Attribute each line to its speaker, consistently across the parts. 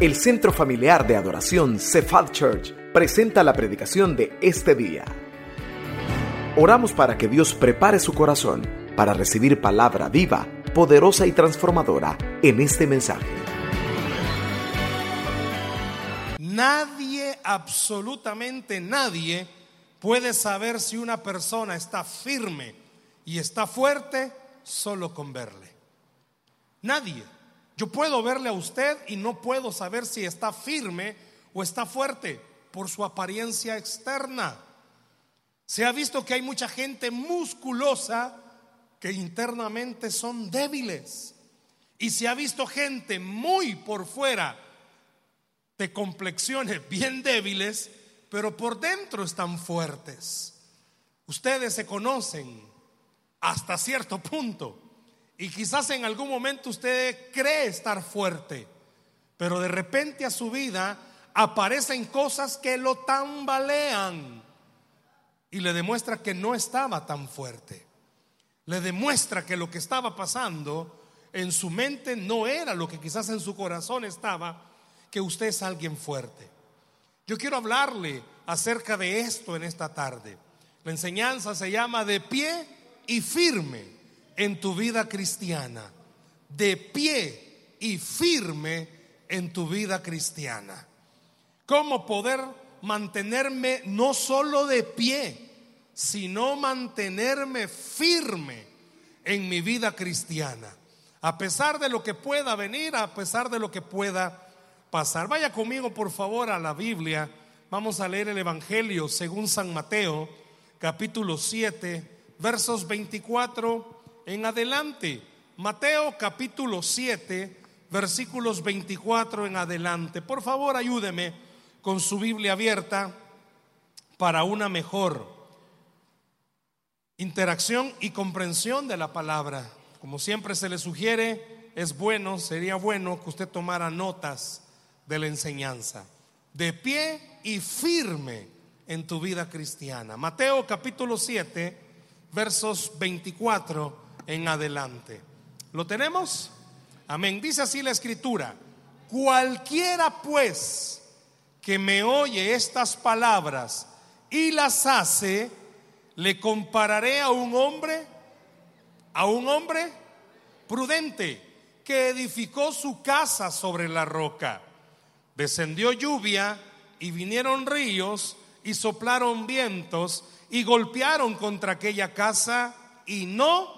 Speaker 1: El Centro Familiar de Adoración Cephal Church presenta la predicación de este día. Oramos para que Dios prepare su corazón para recibir palabra viva, poderosa y transformadora en este mensaje.
Speaker 2: Nadie, absolutamente nadie, puede saber si una persona está firme y está fuerte solo con verle. Nadie. Yo puedo verle a usted y no puedo saber si está firme o está fuerte por su apariencia externa. Se ha visto que hay mucha gente musculosa que internamente son débiles. Y se ha visto gente muy por fuera de complexiones bien débiles, pero por dentro están fuertes. Ustedes se conocen hasta cierto punto. Y quizás en algún momento usted cree estar fuerte, pero de repente a su vida aparecen cosas que lo tambalean y le demuestra que no estaba tan fuerte. Le demuestra que lo que estaba pasando en su mente no era lo que quizás en su corazón estaba, que usted es alguien fuerte. Yo quiero hablarle acerca de esto en esta tarde. La enseñanza se llama de pie y firme en tu vida cristiana, de pie y firme en tu vida cristiana. ¿Cómo poder mantenerme no solo de pie, sino mantenerme firme en mi vida cristiana? A pesar de lo que pueda venir, a pesar de lo que pueda pasar. Vaya conmigo, por favor, a la Biblia. Vamos a leer el Evangelio según San Mateo, capítulo 7, versos 24 en adelante. Mateo capítulo 7, versículos 24 en adelante. Por favor, ayúdeme con su Biblia abierta para una mejor interacción y comprensión de la palabra. Como siempre se le sugiere, es bueno, sería bueno que usted tomara notas de la enseñanza. De pie y firme en tu vida cristiana. Mateo capítulo 7, versos 24 en adelante. ¿Lo tenemos? Amén. Dice así la escritura. Cualquiera pues que me oye estas palabras y las hace, le compararé a un hombre, a un hombre prudente que edificó su casa sobre la roca. Descendió lluvia y vinieron ríos y soplaron vientos y golpearon contra aquella casa y no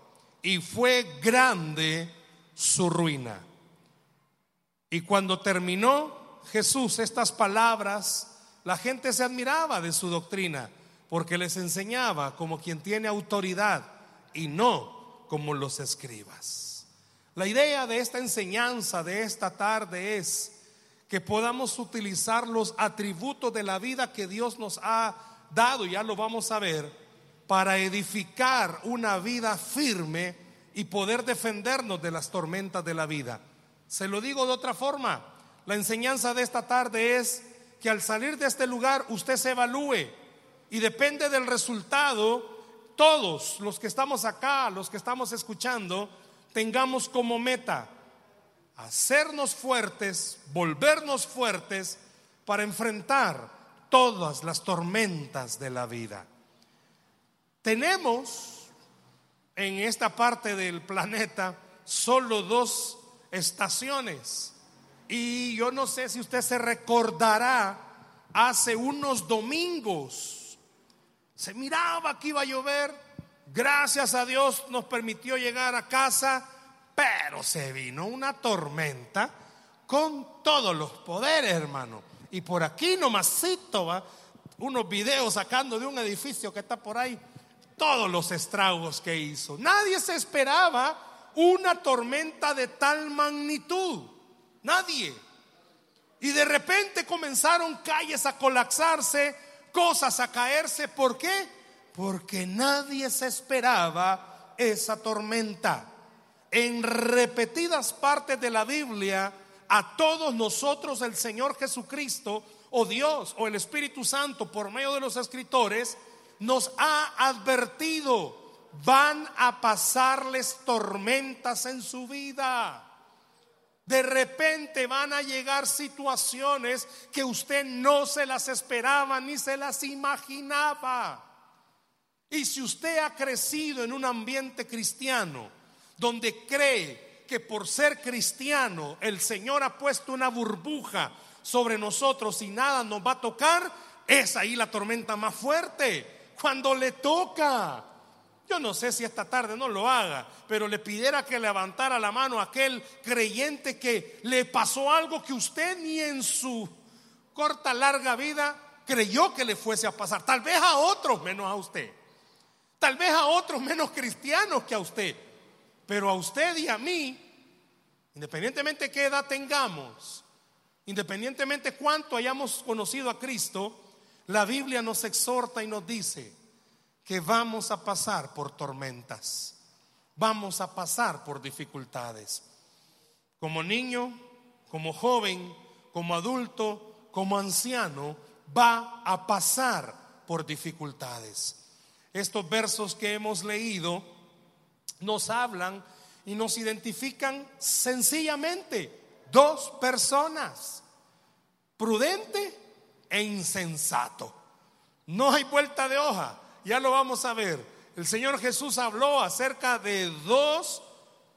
Speaker 2: y fue grande su ruina. Y cuando terminó Jesús estas palabras, la gente se admiraba de su doctrina, porque les enseñaba como quien tiene autoridad y no como los escribas. La idea de esta enseñanza de esta tarde es que podamos utilizar los atributos de la vida que Dios nos ha dado, ya lo vamos a ver, para edificar una vida firme y poder defendernos de las tormentas de la vida. Se lo digo de otra forma, la enseñanza de esta tarde es que al salir de este lugar usted se evalúe y depende del resultado, todos los que estamos acá, los que estamos escuchando, tengamos como meta hacernos fuertes, volvernos fuertes para enfrentar todas las tormentas de la vida. Tenemos en esta parte del planeta solo dos estaciones. Y yo no sé si usted se recordará, hace unos domingos se miraba que iba a llover, gracias a Dios nos permitió llegar a casa, pero se vino una tormenta con todos los poderes, hermano. Y por aquí nomasito va unos videos sacando de un edificio que está por ahí, todos los estragos que hizo. Nadie se esperaba una tormenta de tal magnitud. Nadie. Y de repente comenzaron calles a colapsarse, cosas a caerse. ¿Por qué? Porque nadie se esperaba esa tormenta. En repetidas partes de la Biblia, a todos nosotros el Señor Jesucristo o Dios o el Espíritu Santo por medio de los escritores nos ha advertido, van a pasarles tormentas en su vida. De repente van a llegar situaciones que usted no se las esperaba ni se las imaginaba. Y si usted ha crecido en un ambiente cristiano donde cree que por ser cristiano el Señor ha puesto una burbuja sobre nosotros y nada nos va a tocar, es ahí la tormenta más fuerte. Cuando le toca, yo no sé si esta tarde no lo haga, pero le pidiera que levantara la mano a aquel creyente que le pasó algo que usted ni en su corta, larga vida creyó que le fuese a pasar. Tal vez a otros menos a usted. Tal vez a otros menos cristianos que a usted. Pero a usted y a mí, independientemente de qué edad tengamos, independientemente cuánto hayamos conocido a Cristo, la Biblia nos exhorta y nos dice, que vamos a pasar por tormentas, vamos a pasar por dificultades. Como niño, como joven, como adulto, como anciano, va a pasar por dificultades. Estos versos que hemos leído nos hablan y nos identifican sencillamente dos personas, prudente e insensato. No hay vuelta de hoja ya lo vamos a ver. El Señor Jesús habló acerca de dos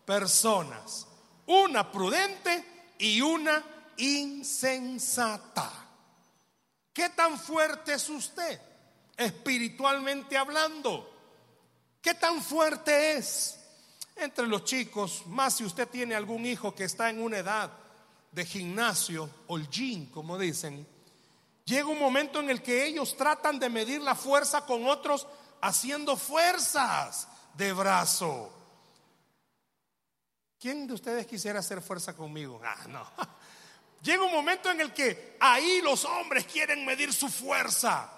Speaker 2: personas, una prudente y una insensata. ¿Qué tan fuerte es usted espiritualmente hablando? ¿Qué tan fuerte es? Entre los chicos, más si usted tiene algún hijo que está en una edad de gimnasio o el gym, como dicen, Llega un momento en el que ellos tratan de medir la fuerza con otros haciendo fuerzas de brazo. ¿Quién de ustedes quisiera hacer fuerza conmigo? Ah, no. Llega un momento en el que ahí los hombres quieren medir su fuerza.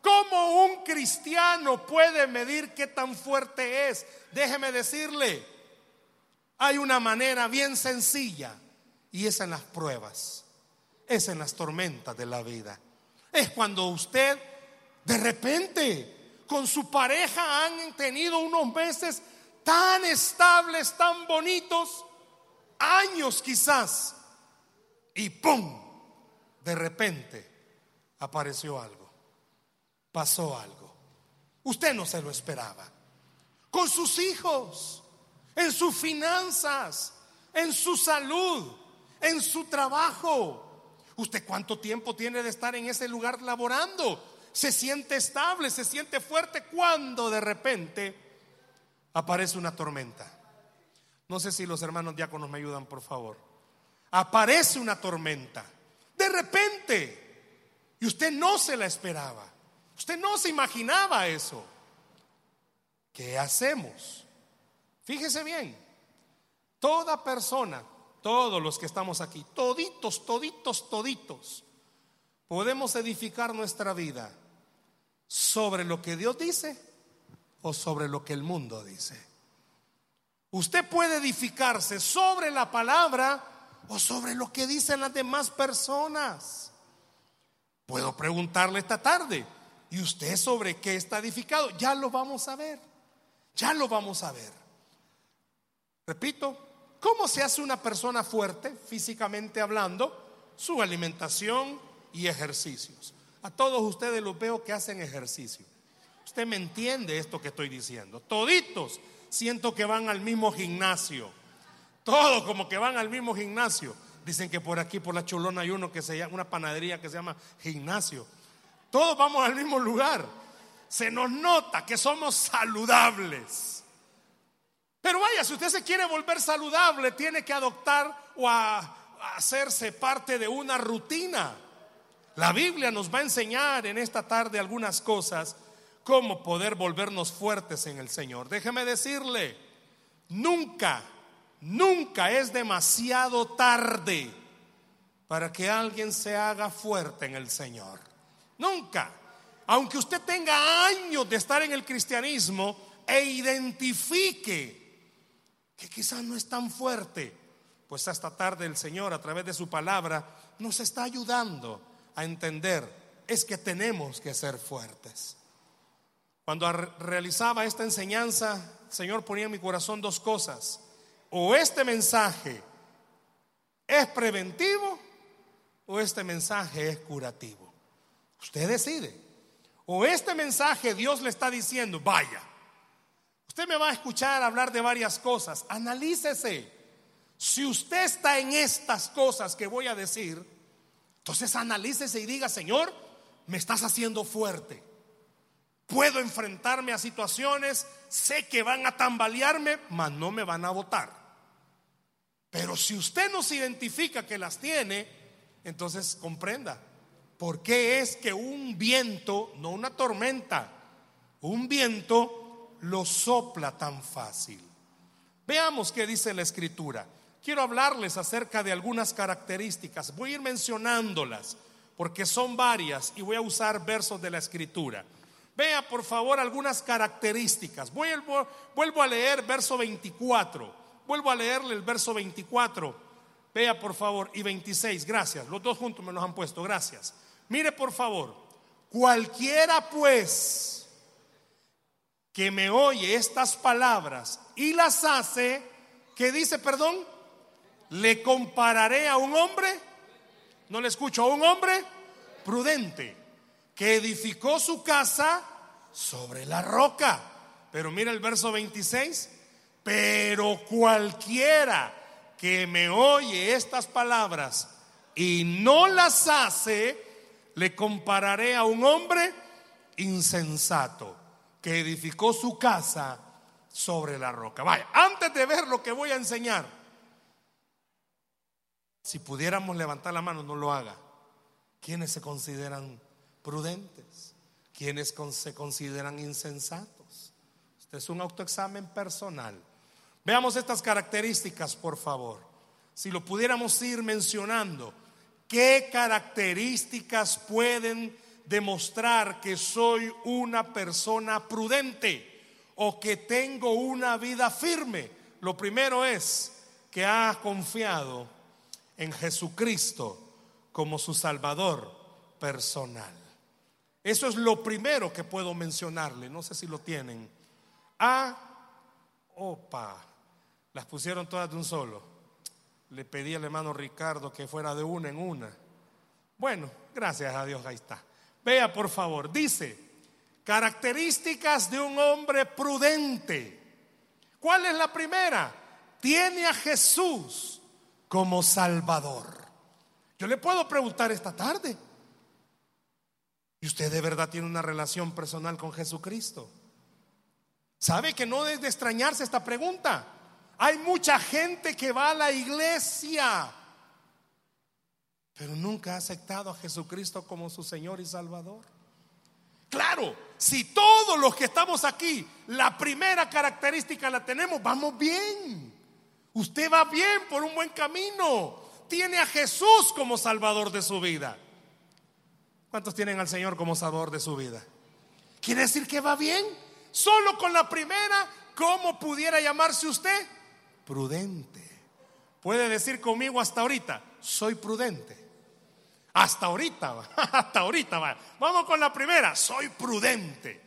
Speaker 2: ¿Cómo un cristiano puede medir qué tan fuerte es? Déjeme decirle, hay una manera bien sencilla y es en las pruebas es en las tormentas de la vida. Es cuando usted de repente con su pareja han tenido unos meses tan estables, tan bonitos, años quizás, y ¡pum! De repente apareció algo, pasó algo. Usted no se lo esperaba. Con sus hijos, en sus finanzas, en su salud, en su trabajo, ¿Usted cuánto tiempo tiene de estar en ese lugar laborando? Se siente estable, se siente fuerte cuando de repente aparece una tormenta. No sé si los hermanos diáconos me ayudan, por favor. Aparece una tormenta. De repente. Y usted no se la esperaba. Usted no se imaginaba eso. ¿Qué hacemos? Fíjese bien. Toda persona todos los que estamos aquí, toditos, toditos, toditos, podemos edificar nuestra vida sobre lo que Dios dice o sobre lo que el mundo dice. Usted puede edificarse sobre la palabra o sobre lo que dicen las demás personas. Puedo preguntarle esta tarde, ¿y usted sobre qué está edificado? Ya lo vamos a ver, ya lo vamos a ver. Repito, ¿Cómo se hace una persona fuerte, físicamente hablando? Su alimentación y ejercicios. A todos ustedes los veo que hacen ejercicio. Usted me entiende esto que estoy diciendo. Toditos siento que van al mismo gimnasio. Todos como que van al mismo gimnasio. Dicen que por aquí, por la Cholona, hay uno que se llama, una panadería que se llama gimnasio. Todos vamos al mismo lugar. Se nos nota que somos saludables. Pero vaya, si usted se quiere volver saludable, tiene que adoptar o hacerse parte de una rutina. La Biblia nos va a enseñar en esta tarde algunas cosas, cómo poder volvernos fuertes en el Señor. Déjeme decirle, nunca, nunca es demasiado tarde para que alguien se haga fuerte en el Señor. Nunca. Aunque usted tenga años de estar en el cristianismo e identifique que quizás no es tan fuerte, pues esta tarde el Señor a través de su palabra nos está ayudando a entender es que tenemos que ser fuertes. Cuando realizaba esta enseñanza, el Señor ponía en mi corazón dos cosas. O este mensaje es preventivo o este mensaje es curativo. Usted decide. O este mensaje Dios le está diciendo, vaya, usted me va a escuchar hablar de varias cosas, analícese. Si usted está en estas cosas que voy a decir, entonces analícese y diga, Señor, me estás haciendo fuerte. Puedo enfrentarme a situaciones, sé que van a tambalearme, mas no me van a votar. Pero si usted no se identifica que las tiene, entonces comprenda, ¿por qué es que un viento, no una tormenta, un viento lo sopla tan fácil? Veamos qué dice la escritura. Quiero hablarles acerca de algunas características, voy a ir mencionándolas porque son varias y voy a usar versos de la escritura. Vea por favor algunas características. Vuelvo, a leer verso 24. Vuelvo a leerle el verso 24. Vea por favor. Y 26. Gracias. Los dos juntos me los han puesto. Gracias. Mire por favor. Cualquiera pues que me oye estas palabras y las hace, que dice, perdón, le compararé a un hombre, no le escucho, a un hombre prudente que edificó su casa sobre la roca. Pero mira el verso 26, pero cualquiera que me oye estas palabras y no las hace, le compararé a un hombre insensato que edificó su casa sobre la roca. Vaya, antes de ver lo que voy a enseñar, si pudiéramos levantar la mano, no lo haga. ¿Quiénes se consideran prudentes, quienes se consideran insensatos. Este es un autoexamen personal. Veamos estas características, por favor. Si lo pudiéramos ir mencionando, ¿qué características pueden demostrar que soy una persona prudente o que tengo una vida firme? Lo primero es que ha confiado en Jesucristo como su Salvador personal. Eso es lo primero que puedo mencionarle. No sé si lo tienen. A, opa, las pusieron todas de un solo. Le pedí al hermano Ricardo que fuera de una en una. Bueno, gracias a Dios, ahí está. Vea por favor, dice, características de un hombre prudente. ¿Cuál es la primera? Tiene a Jesús como Salvador. Yo le puedo preguntar esta tarde, ¿Y usted de verdad tiene una relación personal con Jesucristo? ¿Sabe que no es de extrañarse esta pregunta? Hay mucha gente que va a la iglesia, pero nunca ha aceptado a Jesucristo como su Señor y Salvador. Claro, si todos los que estamos aquí, la primera característica la tenemos, vamos bien. Usted va bien por un buen camino. Tiene a Jesús como Salvador de su vida. ¿Cuántos tienen al Señor como sabor de su vida? ¿Quiere decir que va bien? Solo con la primera, ¿cómo pudiera llamarse usted? Prudente. Puede decir conmigo hasta ahorita, soy prudente. Hasta ahorita, hasta ahorita va. Vamos con la primera, soy prudente.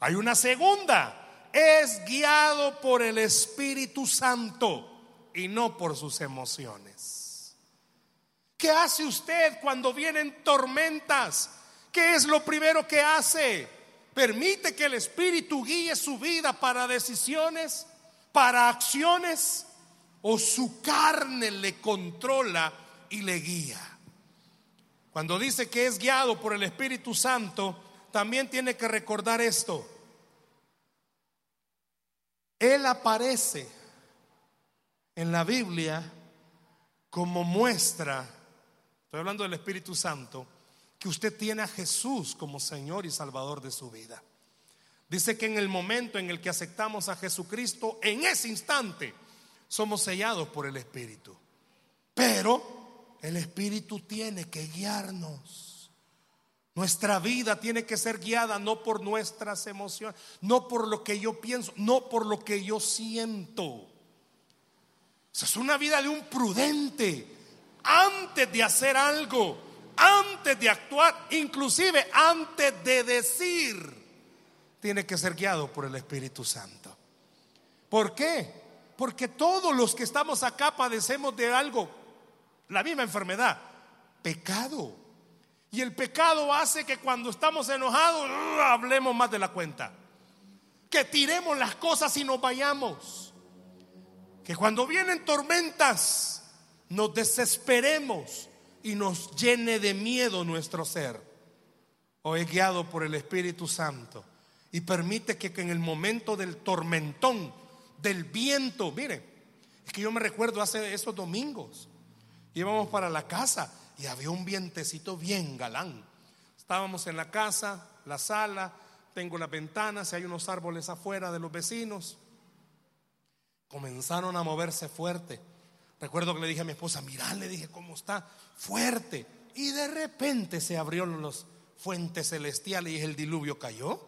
Speaker 2: Hay una segunda, es guiado por el Espíritu Santo y no por sus emociones. ¿Qué hace usted cuando vienen tormentas? ¿Qué es lo primero que hace? ¿Permite que el Espíritu guíe su vida para decisiones, para acciones? ¿O su carne le controla y le guía? Cuando dice que es guiado por el Espíritu Santo, también tiene que recordar esto. Él aparece en la Biblia como muestra estoy hablando del Espíritu Santo, que usted tiene a Jesús como Señor y Salvador de su vida. Dice que en el momento en el que aceptamos a Jesucristo, en ese instante somos sellados por el Espíritu. Pero el Espíritu tiene que guiarnos. Nuestra vida tiene que ser guiada no por nuestras emociones, no por lo que yo pienso, no por lo que yo siento. Esa es una vida de un prudente. Antes de hacer algo, antes de actuar, inclusive antes de decir, tiene que ser guiado por el Espíritu Santo. ¿Por qué? Porque todos los que estamos acá padecemos de algo, la misma enfermedad, pecado. Y el pecado hace que cuando estamos enojados hablemos más de la cuenta. Que tiremos las cosas y nos vayamos. Que cuando vienen tormentas nos desesperemos y nos llene de miedo nuestro ser. O es guiado por el Espíritu Santo y permite que, en el momento del tormentón, del viento, mire, es que yo me recuerdo hace esos domingos, íbamos para la casa y había un vientecito bien galán. Estábamos en la casa, la sala, tengo las ventanas hay unos árboles afuera de los vecinos. Comenzaron a moverse fuerte. Recuerdo que le dije a mi esposa, mirá, le dije, ¿cómo está? Fuerte. Y de repente se abrió los fuentes celestiales y el diluvio cayó.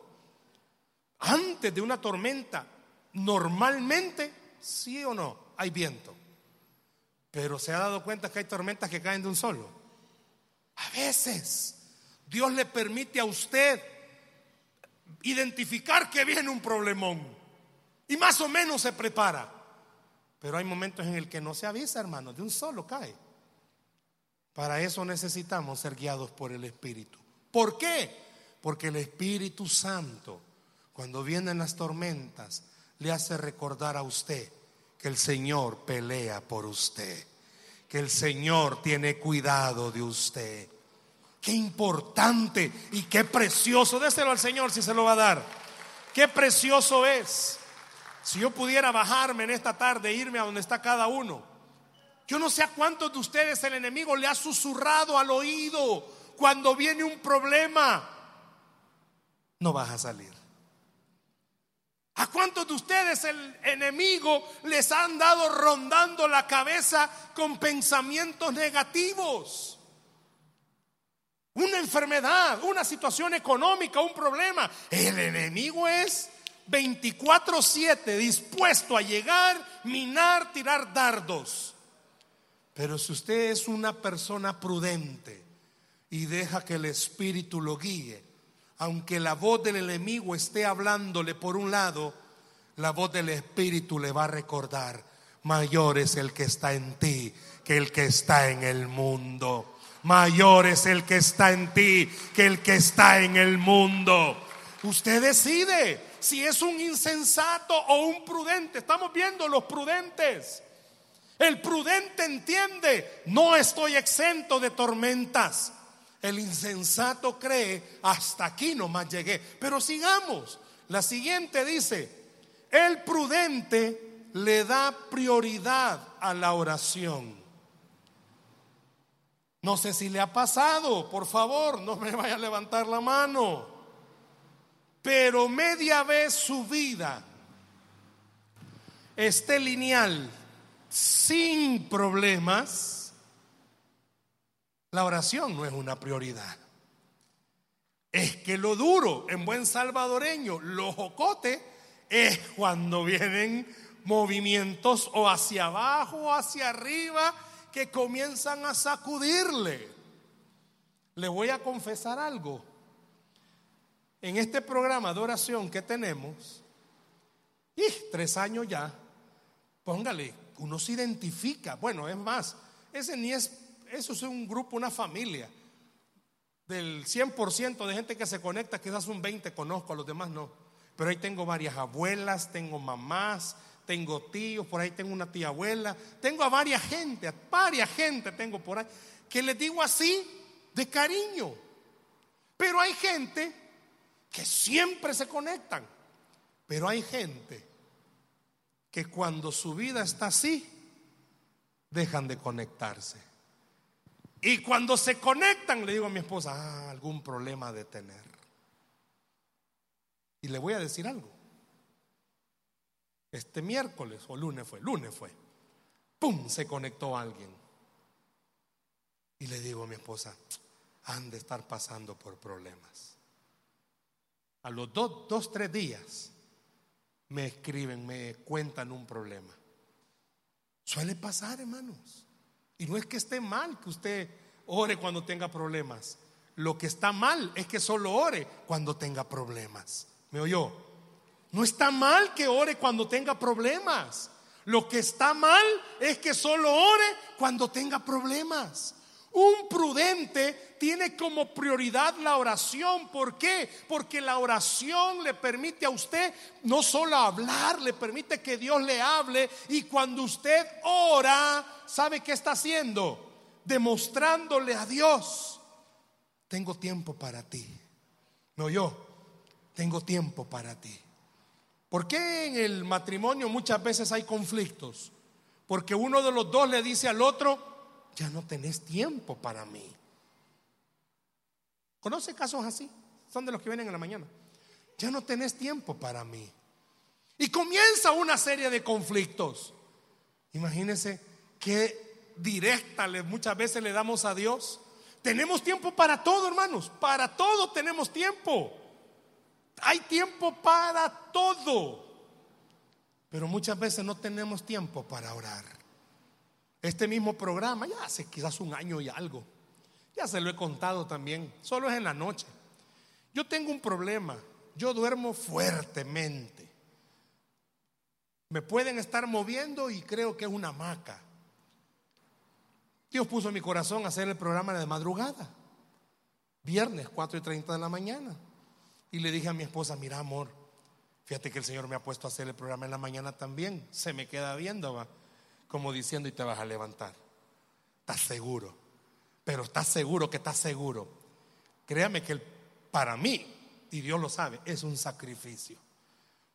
Speaker 2: Antes de una tormenta, normalmente, sí o no, hay viento. Pero se ha dado cuenta que hay tormentas que caen de un solo. A veces Dios le permite a usted identificar que viene un problemón y más o menos se prepara. Pero hay momentos en el que no se avisa, hermano, de un solo cae. Para eso necesitamos ser guiados por el Espíritu. ¿Por qué? Porque el Espíritu Santo cuando vienen las tormentas, le hace recordar a usted que el Señor pelea por usted, que el Señor tiene cuidado de usted. Qué importante y qué precioso. Déselo al Señor si se lo va a dar. Qué precioso es. Si yo pudiera bajarme en esta tarde, e irme a donde está cada uno. Yo no sé a cuántos de ustedes el enemigo le ha susurrado al oído cuando viene un problema. No vas a salir. ¿A cuántos de ustedes el enemigo les han dado rondando la cabeza con pensamientos negativos? Una enfermedad, una situación económica, un problema. El enemigo es 24/7 dispuesto a llegar, minar, tirar dardos. Pero si usted es una persona prudente y deja que el Espíritu lo guíe, aunque la voz del enemigo esté hablándole por un lado, la voz del Espíritu le va a recordar, mayor es el que está en ti que el que está en el mundo. Mayor es el que está en ti que el que está en el mundo. Usted decide si es un insensato o un prudente. Estamos viendo los prudentes. El prudente entiende, no estoy exento de tormentas. El insensato cree, hasta aquí nomás llegué. Pero sigamos. La siguiente dice, el prudente le da prioridad a la oración. No sé si le ha pasado, por favor, no me vaya a levantar la mano. Pero media vez su vida esté lineal, sin problemas la oración no es una prioridad. Es que lo duro, en buen salvadoreño, lo jocote, es cuando vienen movimientos o hacia abajo o hacia arriba que comienzan a sacudirle. Le voy a confesar algo. En este programa de oración que tenemos, y tres años ya, póngale, uno se identifica. Bueno, es más, ese ni es eso es un grupo, una familia. Del 100% de gente que se conecta, quizás un 20 conozco, a los demás no. Pero ahí tengo varias abuelas, tengo mamás, tengo tíos, por ahí tengo una tía abuela, tengo a varias gente, a varias gente tengo por ahí, que les digo así de cariño. Pero hay gente que siempre se conectan, pero hay gente que cuando su vida está así, dejan de conectarse. Y cuando se conectan, le digo a mi esposa, ah, algún problema de tener. Y le voy a decir algo. Este miércoles o lunes fue, lunes fue. ¡Pum! Se conectó alguien. Y le digo a mi esposa, han de estar pasando por problemas. A los dos, dos, tres días me escriben, me cuentan un problema. Suele pasar, hermanos. Y no es que esté mal que usted ore cuando tenga problemas. Lo que está mal es que solo ore cuando tenga problemas. ¿Me oyó? No está mal que ore cuando tenga problemas. Lo que está mal es que solo ore cuando tenga problemas. Un prudente tiene como prioridad la oración. ¿Por qué? Porque la oración le permite a usted no solo hablar, le permite que Dios le hable. Y cuando usted ora, ¿sabe qué está haciendo? Demostrándole a Dios, tengo tiempo para ti. No yo, tengo tiempo para ti. ¿Por qué en el matrimonio muchas veces hay conflictos? Porque uno de los dos le dice al otro, ya no tenés tiempo para mí. ¿Conoce casos así? Son de los que vienen en la mañana. Ya no tenés tiempo para mí. Y comienza una serie de conflictos. Imagínense qué directa muchas veces le damos a Dios. Tenemos tiempo para todo, hermanos. Para todo tenemos tiempo. Hay tiempo para todo. Pero muchas veces no tenemos tiempo para orar. Este mismo programa ya hace quizás un año y algo. Ya se lo he contado también. Solo es en la noche. Yo tengo un problema. Yo duermo fuertemente. Me pueden estar moviendo y creo que es una hamaca. Dios puso en mi corazón hacer el programa de madrugada. Viernes, 4 y 30 de la mañana. Y le dije a mi esposa, mira amor, fíjate que el Señor me ha puesto a hacer el programa en la mañana también. Se me queda viendo, va como diciendo y te vas a levantar. Estás seguro, pero estás seguro que estás seguro. Créame que para mí, y Dios lo sabe, es un sacrificio.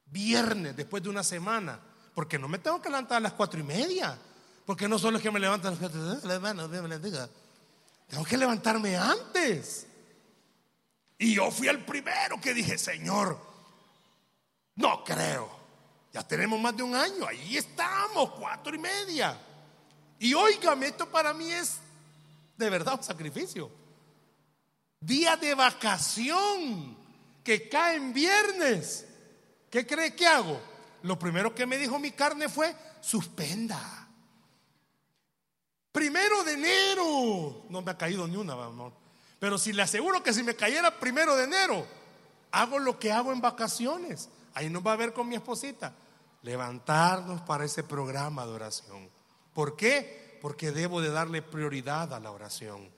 Speaker 2: Viernes, después de una semana, porque no me tengo que levantar a las cuatro y media, porque no solo es que me levantan tengo que levantarme antes. Y yo fui el primero que dije, Señor, no creo. Ya tenemos más de un año, ahí estamos, cuatro y media. Y oígame, esto para mí es de verdad un sacrificio. Día de vacación que cae en viernes. ¿Qué cree que hago? Lo primero que me dijo mi carne fue, suspenda. Primero de enero. No me ha caído ni una. Pero si le aseguro que si me cayera primero de enero, hago lo que hago en vacaciones. Ahí nos va a ver con mi esposita levantarnos para ese programa de oración. ¿Por qué? Porque debo de darle prioridad a la oración.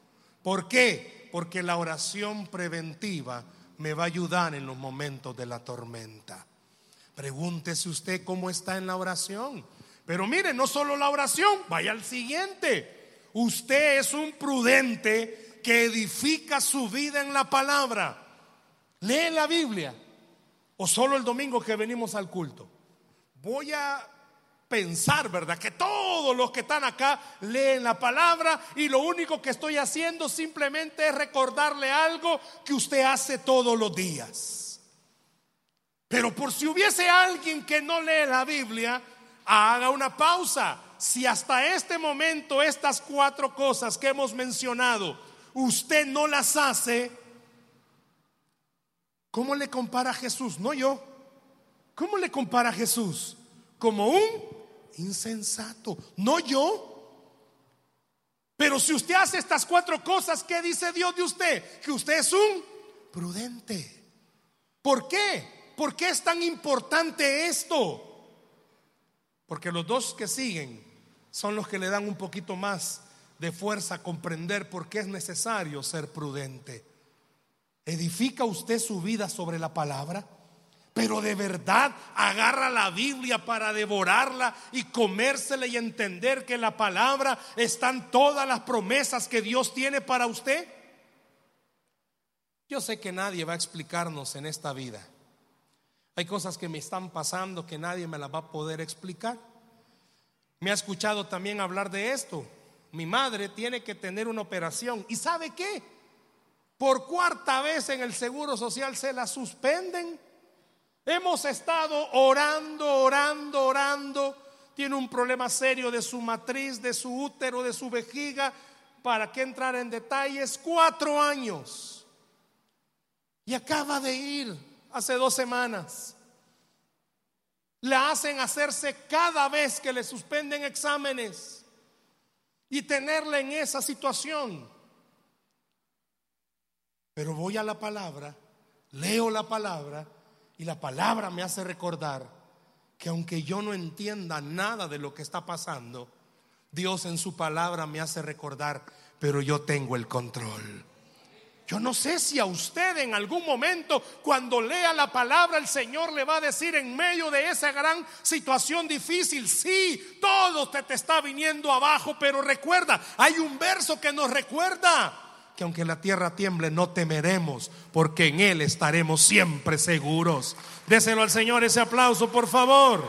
Speaker 2: ¿Por qué? Porque la oración preventiva me va a ayudar en los momentos de la tormenta. Pregúntese usted cómo está en la oración. Pero mire, no solo la oración, vaya al siguiente. Usted es un prudente que edifica su vida en la palabra. Lee la Biblia. O solo el domingo que venimos al culto voy a pensar, ¿verdad? Que todos los que están acá leen la palabra y lo único que estoy haciendo simplemente es recordarle algo que usted hace todos los días. Pero por si hubiese alguien que no lee la Biblia, haga una pausa. Si hasta este momento estas cuatro cosas que hemos mencionado, usted no las hace, ¿cómo le compara a Jesús? No yo. ¿Cómo le compara a Jesús? Como un insensato, no yo. Pero si usted hace estas cuatro cosas, ¿qué dice Dios de usted? Que usted es un prudente. ¿Por qué? ¿Por qué es tan importante esto? Porque los dos que siguen son los que le dan un poquito más de fuerza a comprender por qué es necesario ser prudente. ¿Edifica usted su vida sobre la palabra? pero de verdad agarra la Biblia para devorarla y comérsela y entender que en la palabra están todas las promesas que Dios tiene para usted. Yo sé que nadie va a explicarnos en esta vida. Hay cosas que me están pasando que nadie me las va a poder explicar. Me ha escuchado también hablar de esto. Mi madre tiene que tener una operación. ¿Y sabe qué? Por cuarta vez en el Seguro Social se la suspenden. Hemos estado orando, orando, orando. Tiene un problema serio de su matriz, de su útero, de su vejiga. para qué entrar en detalles, cuatro años. Y acaba de ir hace dos semanas. La hacen hacerse cada vez que le suspenden exámenes y tenerla en esa situación. Pero voy a la palabra, leo la palabra y la palabra me hace recordar que aunque yo no entienda nada de lo que está pasando, Dios en su palabra me hace recordar, pero yo tengo el control. Yo no sé si a usted en algún momento cuando lea la palabra el Señor le va a decir en medio de esa gran situación difícil, sí, todo te, te está viniendo abajo, pero recuerda, hay un verso que nos recuerda que aunque la tierra tiemble no temeremos, porque en Él estaremos siempre seguros. Déselo al Señor ese aplauso, por favor.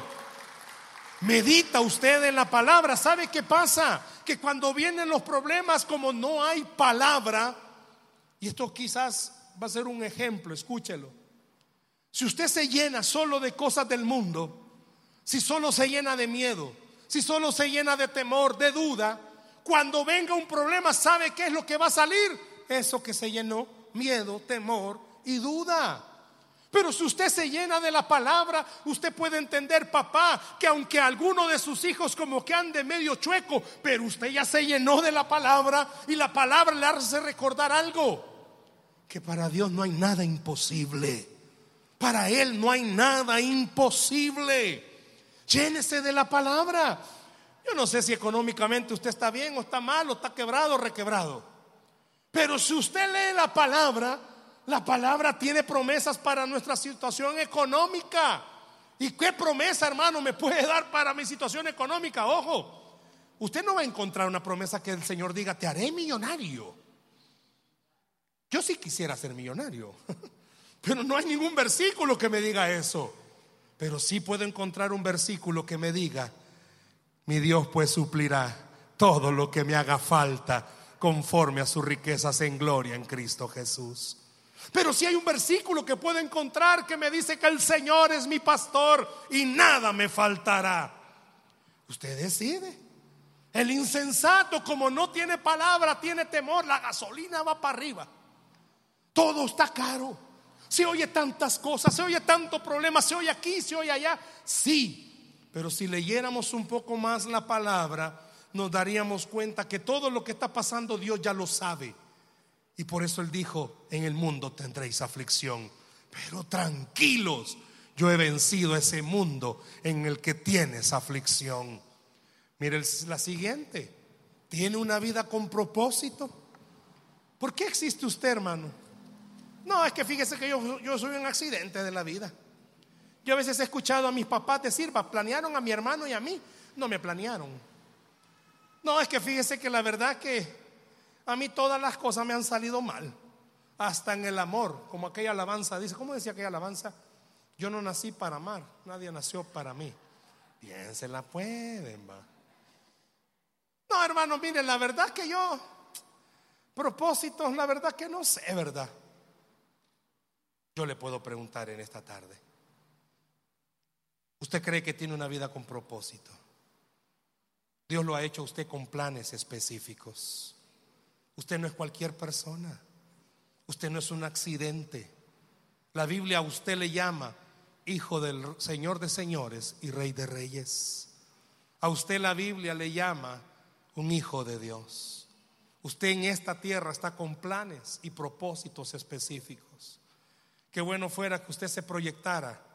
Speaker 2: Medita usted en la palabra. ¿Sabe qué pasa? Que cuando vienen los problemas, como no hay palabra, y esto quizás va a ser un ejemplo, escúchelo. Si usted se llena solo de cosas del mundo, si solo se llena de miedo, si solo se llena de temor, de duda, cuando venga un problema, ¿sabe qué es lo que va a salir? Eso que se llenó, miedo, temor y duda. Pero si usted se llena de la palabra, usted puede entender, papá, que aunque alguno de sus hijos como que ande medio chueco, pero usted ya se llenó de la palabra y la palabra le hace recordar algo que para Dios no hay nada imposible. Para Él no hay nada imposible. Llénese de la palabra. Yo no sé si económicamente usted está bien o está mal o está quebrado o requebrado. Pero si usted lee la palabra, la palabra tiene promesas para nuestra situación económica. ¿Y qué promesa, hermano, me puede dar para mi situación económica? Ojo, usted no va a encontrar una promesa que el Señor diga, te haré millonario. Yo sí quisiera ser millonario, pero no hay ningún versículo que me diga eso. Pero sí puedo encontrar un versículo que me diga, mi Dios pues suplirá todo lo que me haga falta conforme a sus riquezas en gloria en Cristo Jesús. Pero si hay un versículo que puedo encontrar que me dice que el Señor es mi pastor y nada me faltará. Usted decide. El insensato, como no tiene palabra, tiene temor, la gasolina va para arriba. Todo está caro. Se oye tantas cosas, se oye tanto problema, se oye aquí, se oye allá. Sí, pero si leyéramos un poco más la palabra, nos daríamos cuenta que todo lo que está pasando Dios ya lo sabe. Y por eso Él dijo, en el mundo tendréis aflicción, pero tranquilos, yo he vencido ese mundo en el que tienes aflicción. Mire la siguiente, ¿tiene una vida con propósito? ¿Por qué existe usted, hermano? No, es que fíjese que yo, yo soy un accidente de la vida. Yo a veces he escuchado a mis papás decir, planearon a mi hermano y a mí. No me planearon. No, es que fíjese que la verdad que a mí todas las cosas me han salido mal. Hasta en el amor, como aquella alabanza dice. ¿Cómo decía aquella alabanza? Yo no nací para amar, nadie nació para mí. Bien, se la pueden, va. No, hermano, miren, la verdad que yo, propósitos, la verdad que no sé, ¿verdad? Yo le puedo preguntar en esta tarde. ¿Usted cree que tiene una vida con propósito? Dios lo ha hecho a usted con planes específicos. Usted no es cualquier persona. Usted no es un accidente. La Biblia a usted le llama Hijo del Señor de Señores y Rey de Reyes. A usted la Biblia le llama un Hijo de Dios. Usted en esta tierra está con planes y propósitos específicos. Qué bueno fuera que usted se proyectara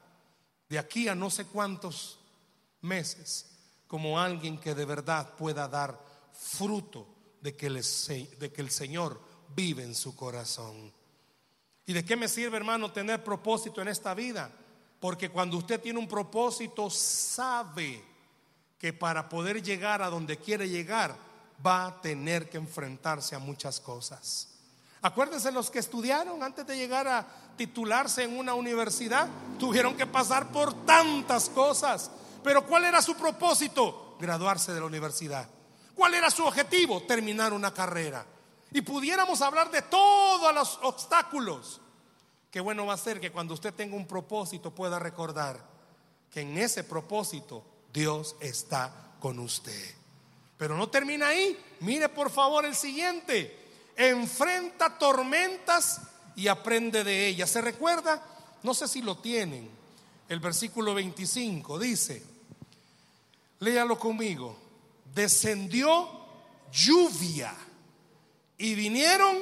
Speaker 2: de aquí a no sé cuántos meses como alguien que de verdad pueda dar fruto de que, el Señor vive en su corazón. ¿Y de qué me sirve, hermano, tener propósito en esta vida? Porque cuando usted tiene un propósito, sabe que para poder llegar a donde quiere llegar, va a tener que enfrentarse a muchas cosas. Acuérdense los que estudiaron antes de llegar a titularse en una universidad, tuvieron que pasar por tantas cosas. Pero ¿cuál era su propósito? Graduarse de la universidad. ¿Cuál era su objetivo? Terminar una carrera. Y pudiéramos hablar de todos los obstáculos. Qué bueno va a ser que cuando usted tenga un propósito pueda recordar que en ese propósito Dios está con usted. Pero no termina ahí. Mire por favor el siguiente. Enfrenta tormentas y aprende de ellas. ¿Se recuerda? No sé si lo tienen. El versículo 25 dice, léalo conmigo, descendió lluvia y vinieron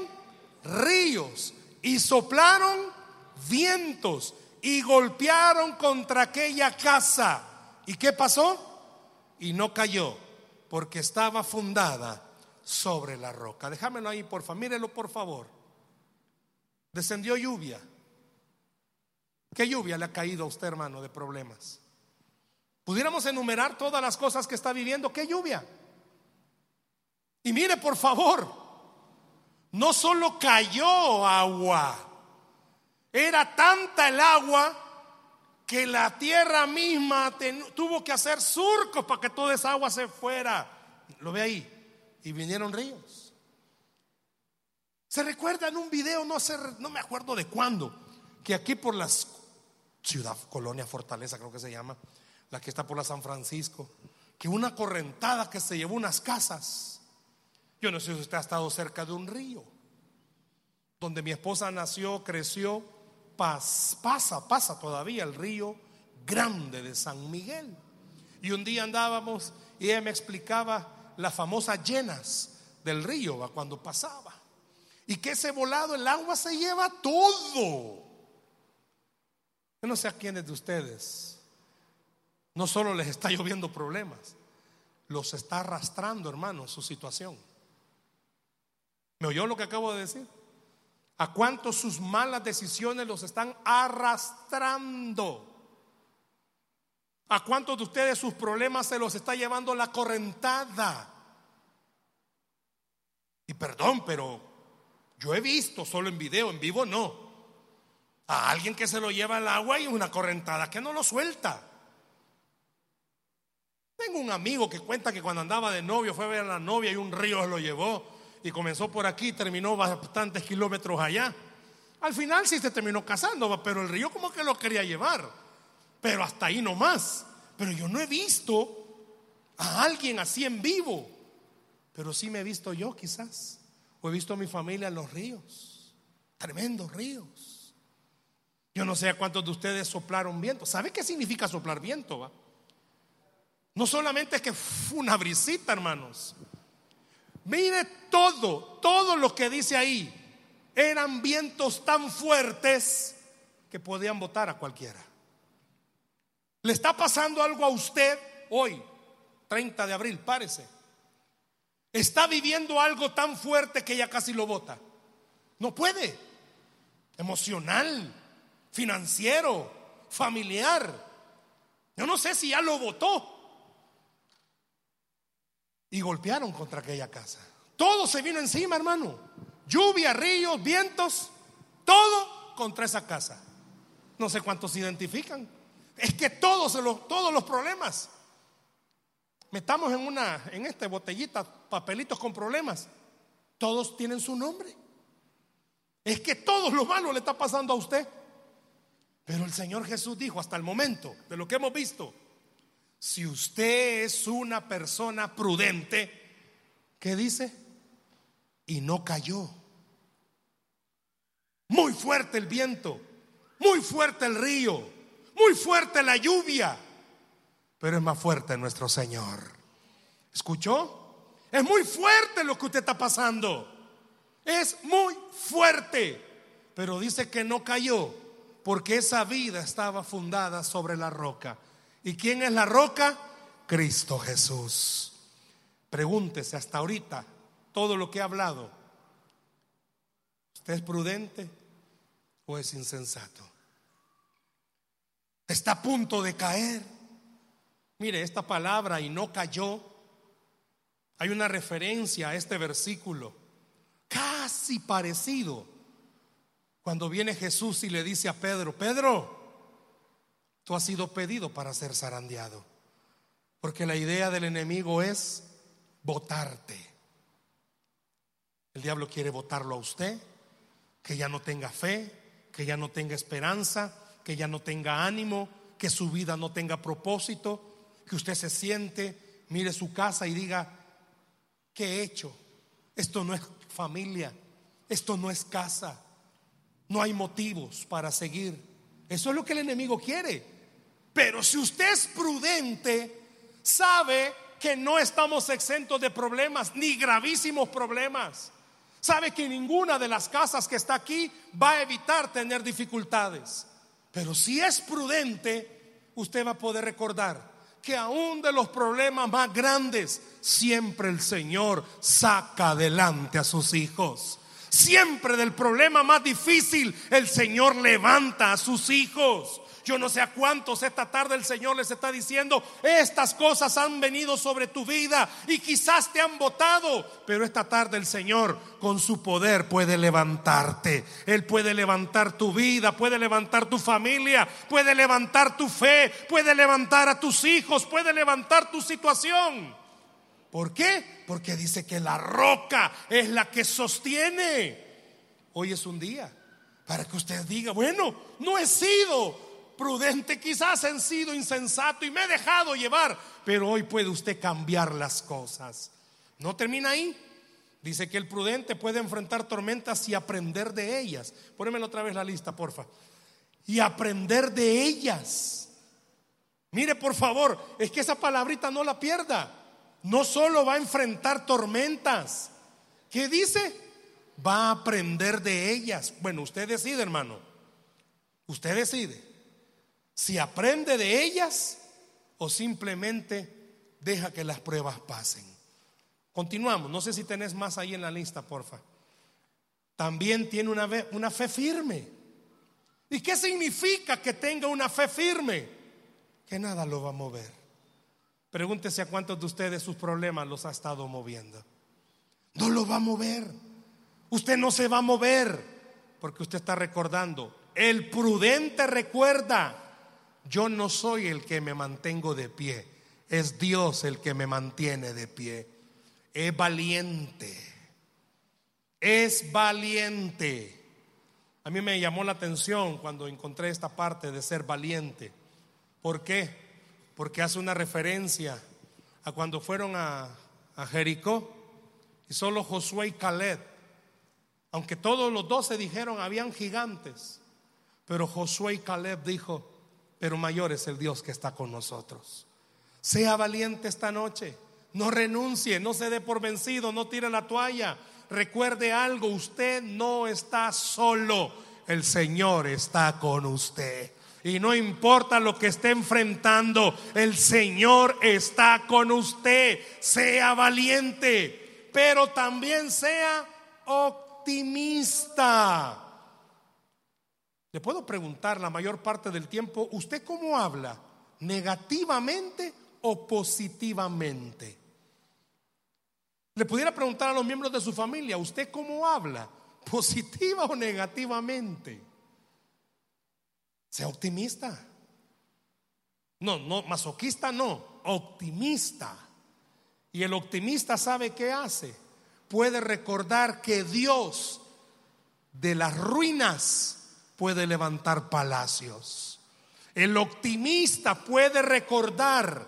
Speaker 2: ríos y soplaron vientos y golpearon contra aquella casa. ¿Y qué pasó? Y no cayó, porque estaba fundada sobre la roca. Déjamelo ahí, por favor, mírelo por favor. Descendió lluvia. ¿Qué lluvia le ha caído a usted, hermano, de problemas? Pudiéramos enumerar todas las cosas que está viviendo. ¿Qué lluvia? Y mire, por favor, no solo cayó agua, era tanta el agua que la tierra misma tuvo que hacer surcos para que toda esa agua se fuera. Lo ve ahí. Y vinieron ríos. Se recuerda en un video, no, sé, no me acuerdo de cuándo, que aquí por la ciudad, colonia Fortaleza creo que se llama, la que está por la San Francisco, que una correntada que se llevó unas casas. Yo no sé si usted ha estado cerca de un río, donde mi esposa nació, creció, pasa, pasa todavía el río grande de San Miguel. Y un día andábamos y ella me explicaba las famosas llenas del río cuando pasaba. Y que ese volado, el agua se lleva todo. Yo no sé a quiénes de ustedes no solo les está lloviendo problemas, los está arrastrando, hermano, su situación. ¿Me oyó lo que acabo de decir? ¿A cuántos sus malas decisiones los están arrastrando? ¿A cuántos de ustedes sus problemas se los está llevando la correntada? Y perdón, pero yo he visto solo en video, en vivo no. A alguien que se lo lleva al agua y una correntada que no lo suelta. Tengo un amigo que cuenta que cuando andaba de novio fue a ver a la novia y un río se lo llevó y comenzó por aquí y terminó bastantes kilómetros allá. Al final sí se terminó casando, pero el río como que lo quería llevar. Pero hasta ahí no más. Pero yo no he visto a alguien así en vivo. Pero sí me he visto yo quizás. O he visto a mi familia en los ríos. Tremendos ríos. Yo no sé a cuántos de ustedes soplaron viento. ¿Sabe qué significa soplar viento? Va? No solamente es que fue una brisita, hermanos. Mire todo, todo lo que dice ahí. Eran vientos tan fuertes que podían botar a cualquiera. ¿Le está pasando algo a usted hoy, 30 de abril? Párese. Está viviendo algo tan fuerte que ya casi lo bota. No puede. Emocional, financiero, familiar. Yo no sé si ya lo votó y golpearon contra aquella casa. Todo se vino encima, hermano. Lluvia, ríos, vientos, todo contra esa casa. No sé cuántos se identifican. Es que todos los, todos los problemas. Metamos en una, en esta botellita, papelitos con problemas. Todos tienen su nombre. Es que todo lo malo le está pasando a usted. Pero el Señor Jesús dijo hasta el momento de lo que hemos visto, si usted es una persona prudente, ¿qué dice? Y no cayó. Muy fuerte el viento, muy fuerte el río, muy fuerte la lluvia, pero es más fuerte nuestro Señor. ¿Escuchó? Es muy fuerte lo que usted está pasando. Es muy fuerte. Pero dice que no cayó porque esa vida estaba fundada sobre la roca. ¿Y quién es la roca? Cristo Jesús. Pregúntese hasta ahorita todo lo que he hablado. ¿Usted es prudente o es insensato? Está a punto de caer. Mire, esta palabra y no cayó. Hay una referencia a este versículo casi parecido cuando viene Jesús y le dice a Pedro, Pedro, Tú has sido pedido para ser zarandeado. Porque la idea del enemigo es votarte. El diablo quiere votarlo a usted, que ya no tenga fe, que ya no tenga esperanza, que ya no tenga ánimo, que su vida no tenga propósito, que usted se siente, mire su casa y diga, ¿Qué he hecho? Esto no es familia, esto no es casa, no hay motivos para seguir. Eso es lo que el enemigo quiere. Pero si usted es prudente, sabe que no estamos exentos de problemas, ni gravísimos problemas. Sabe que ninguna de las casas que está aquí va a evitar tener dificultades. Pero si es prudente, usted va a poder recordar que aún de los problemas más grandes, siempre el Señor saca adelante a sus hijos. Siempre del problema más difícil, el Señor levanta a sus hijos. Yo no sé a cuántos esta tarde el Señor les está diciendo, estas cosas han venido sobre tu vida y quizás te han botado, pero esta tarde el Señor con su poder puede levantarte. Él puede levantar tu vida, puede levantar tu familia, puede levantar tu fe, puede levantar a tus hijos, puede levantar tu situación. ¿Por qué? Porque dice que la roca es la que sostiene. Hoy es un día para que usted diga, bueno, no he sido prudente, quizás sido insensato y me he dejado llevar, pero hoy puede usted cambiar las cosas. No termina ahí. Dice que el prudente puede enfrentar tormentas y aprender de ellas. Pónmelo otra vez la lista, porfa. Y aprender de ellas. Mire, por favor, es que esa palabrita no la pierda. No solo va a enfrentar tormentas. ¿Qué dice? Va a aprender de ellas. Bueno, usted decide, hermano. Usted decide si aprende de ellas o simplemente deja que las pruebas pasen. Continuamos, no sé si tenés más ahí en la lista, porfa. También tiene una, una fe firme. ¿Y qué significa que tenga una fe firme? Que nada lo va a mover. Pregúntese a cuántos de ustedes sus problemas los ha estado moviendo. No lo va a mover. Usted no se va a mover porque usted está recordando. El prudente recuerda yo no soy el que me mantengo de pie, es Dios el que me mantiene de pie. Es valiente, es valiente. A mí me llamó la atención cuando encontré esta parte de ser valiente. ¿Por qué? Porque hace una referencia a cuando fueron a, Jericó y solo Josué y Caleb, aunque todos los dos se dijeron habían gigantes, pero Josué y Caleb dijo, pero mayor es el Dios que está con nosotros. Sea valiente esta noche. No renuncie, no se dé por vencido, no tire la toalla. Recuerde algo, usted no está solo, el Señor está con usted. Y no importa lo que esté enfrentando, el Señor está con usted. Sea valiente, pero también sea optimista. Le puedo preguntar la mayor parte del tiempo, ¿usted cómo habla? ¿Negativamente o positivamente? Le pudiera preguntar a los miembros de su familia, ¿usted cómo habla? ¿Positiva o negativamente? Sea optimista. No, no, masoquista no, optimista. Y el optimista sabe qué hace. Puede recordar que Dios de las ruinas puede levantar palacios. El optimista puede recordar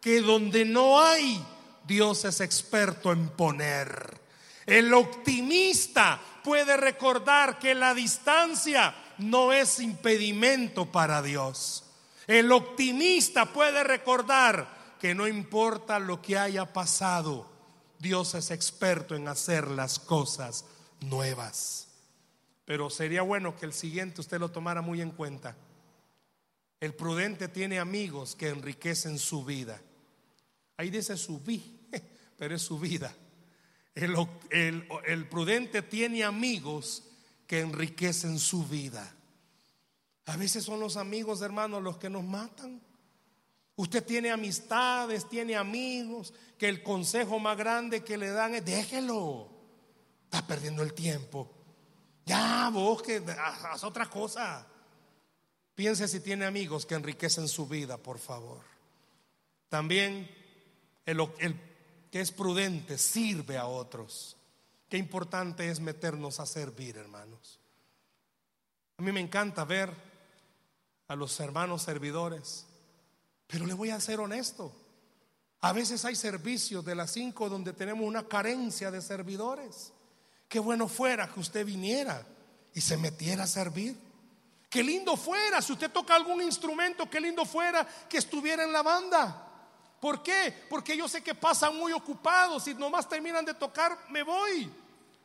Speaker 2: que donde no hay, Dios es experto en poner. El optimista puede recordar que la distancia no es impedimento para Dios. El optimista puede recordar que no importa lo que haya pasado, Dios es experto en hacer las cosas nuevas. Pero sería bueno que el siguiente usted lo tomara muy en cuenta. El prudente tiene amigos que enriquecen su vida. Ahí dice su vida, pero es su vida. El, el, prudente tiene amigos que enriquecen su vida. A veces son los amigos, hermanos, los que nos matan. Usted tiene amistades, tiene amigos, que el consejo más grande que le dan es déjelo. Está perdiendo el tiempo. Ya, vos que haz otra cosa. Piense si tiene amigos que enriquecen su vida, por favor. También el, el que es prudente sirve a otros. Qué importante es meternos a servir, hermanos. A mí me encanta ver a los hermanos servidores, pero le voy a ser honesto. A veces hay servicios de las 5 donde tenemos una carencia de servidores. Qué bueno fuera que usted viniera y se metiera a servir. Qué lindo fuera, si usted toca algún instrumento, qué lindo fuera que estuviera en la banda. ¿Por qué? Porque yo sé que pasan muy ocupados y nomás terminan de tocar, me voy.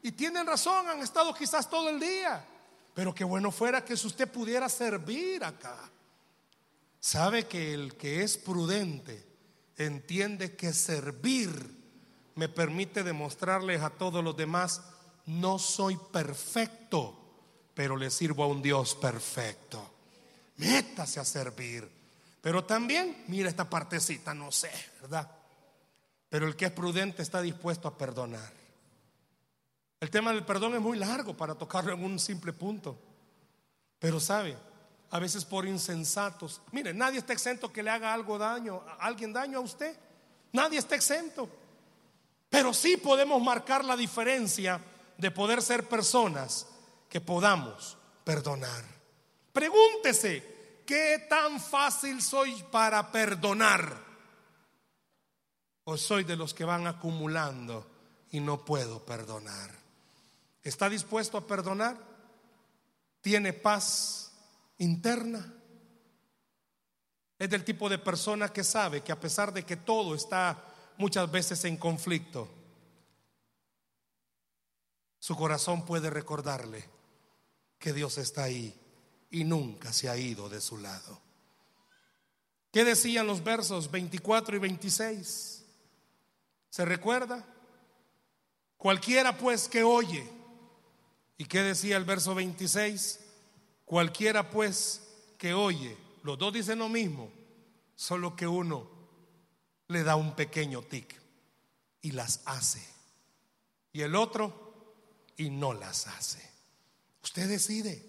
Speaker 2: Y tienen razón, han estado quizás todo el día. Pero qué bueno fuera que si usted pudiera servir acá. Sabe que el que es prudente entiende que servir me permite demostrarles a todos los demás, no soy perfecto pero le sirvo a un Dios perfecto. Métase a servir. Pero también, mira esta partecita, no sé, ¿verdad? Pero el que es prudente está dispuesto a perdonar. El tema del perdón es muy largo para tocarlo en un simple punto. Pero sabe, a veces por insensatos. Mire, nadie está exento que le haga algo daño, a alguien daño a usted. Nadie está exento. Pero sí podemos marcar la diferencia de poder ser personas que podamos perdonar. Pregúntese, ¿qué tan fácil soy para perdonar? ¿O soy de los que van acumulando y no puedo perdonar? ¿Está dispuesto a perdonar? ¿Tiene paz interna? Es del tipo de persona que sabe que a pesar de que todo está muchas veces en conflicto, su corazón puede recordarle que Dios está ahí y nunca se ha ido de su lado. ¿Qué decían los versos 24 y 26? ¿Se recuerda? Cualquiera pues que oye. ¿Y qué decía el verso 26? Cualquiera pues que oye. Los dos dicen lo mismo, solo que uno le da un pequeño tic y las hace. Y el otro y no las hace. Usted decide.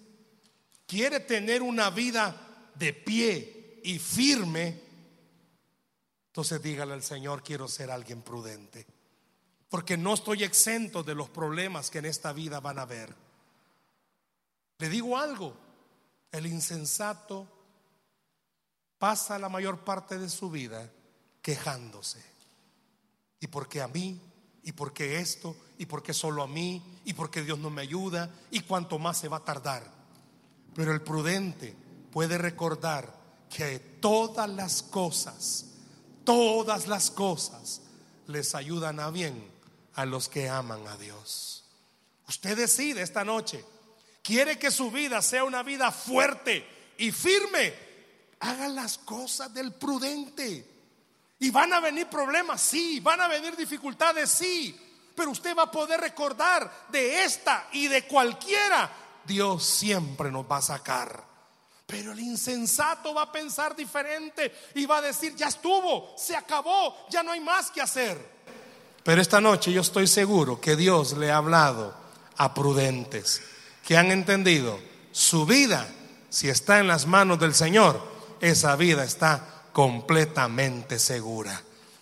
Speaker 2: ¿Quiere tener una vida de pie y firme? Entonces dígale al Señor, quiero ser alguien prudente. Porque no estoy exento de los problemas que en esta vida van a haber. Le digo algo, el insensato pasa la mayor parte de su vida quejándose. ¿Y porque a mí? ¿Y porque esto? ¿Y porque solo a mí? ¿Y porque Dios no me ayuda? ¿Y cuánto más se va a tardar? Pero el prudente puede recordar que todas las cosas, todas las cosas les ayudan a bien a los que aman a Dios. Usted decide esta noche, quiere que su vida sea una vida fuerte y firme. Haga las cosas del prudente. Y van a venir problemas, sí, van a venir dificultades, sí, pero usted va a poder recordar de esta y de cualquiera, Dios siempre nos va a sacar. Pero el insensato va a pensar diferente y va a decir, ya estuvo, se acabó, ya no hay más que hacer. Pero esta noche yo estoy seguro que Dios le ha hablado a prudentes que han entendido su vida, si está en las manos del Señor, esa vida está completamente segura.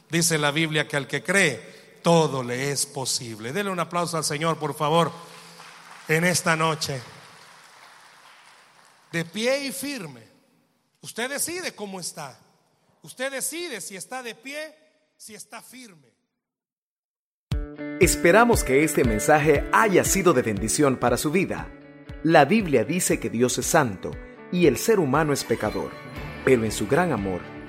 Speaker 2: Dice la Biblia que al que cree, todo le es posible. Dele un aplauso al Señor, por favor, en esta noche. De pie y firme. Usted decide cómo está. Usted decide si está de pie, si está firme.
Speaker 1: Esperamos que este mensaje haya sido de bendición para su vida. La Biblia dice que Dios es santo y el ser humano es pecador, pero en su gran amor,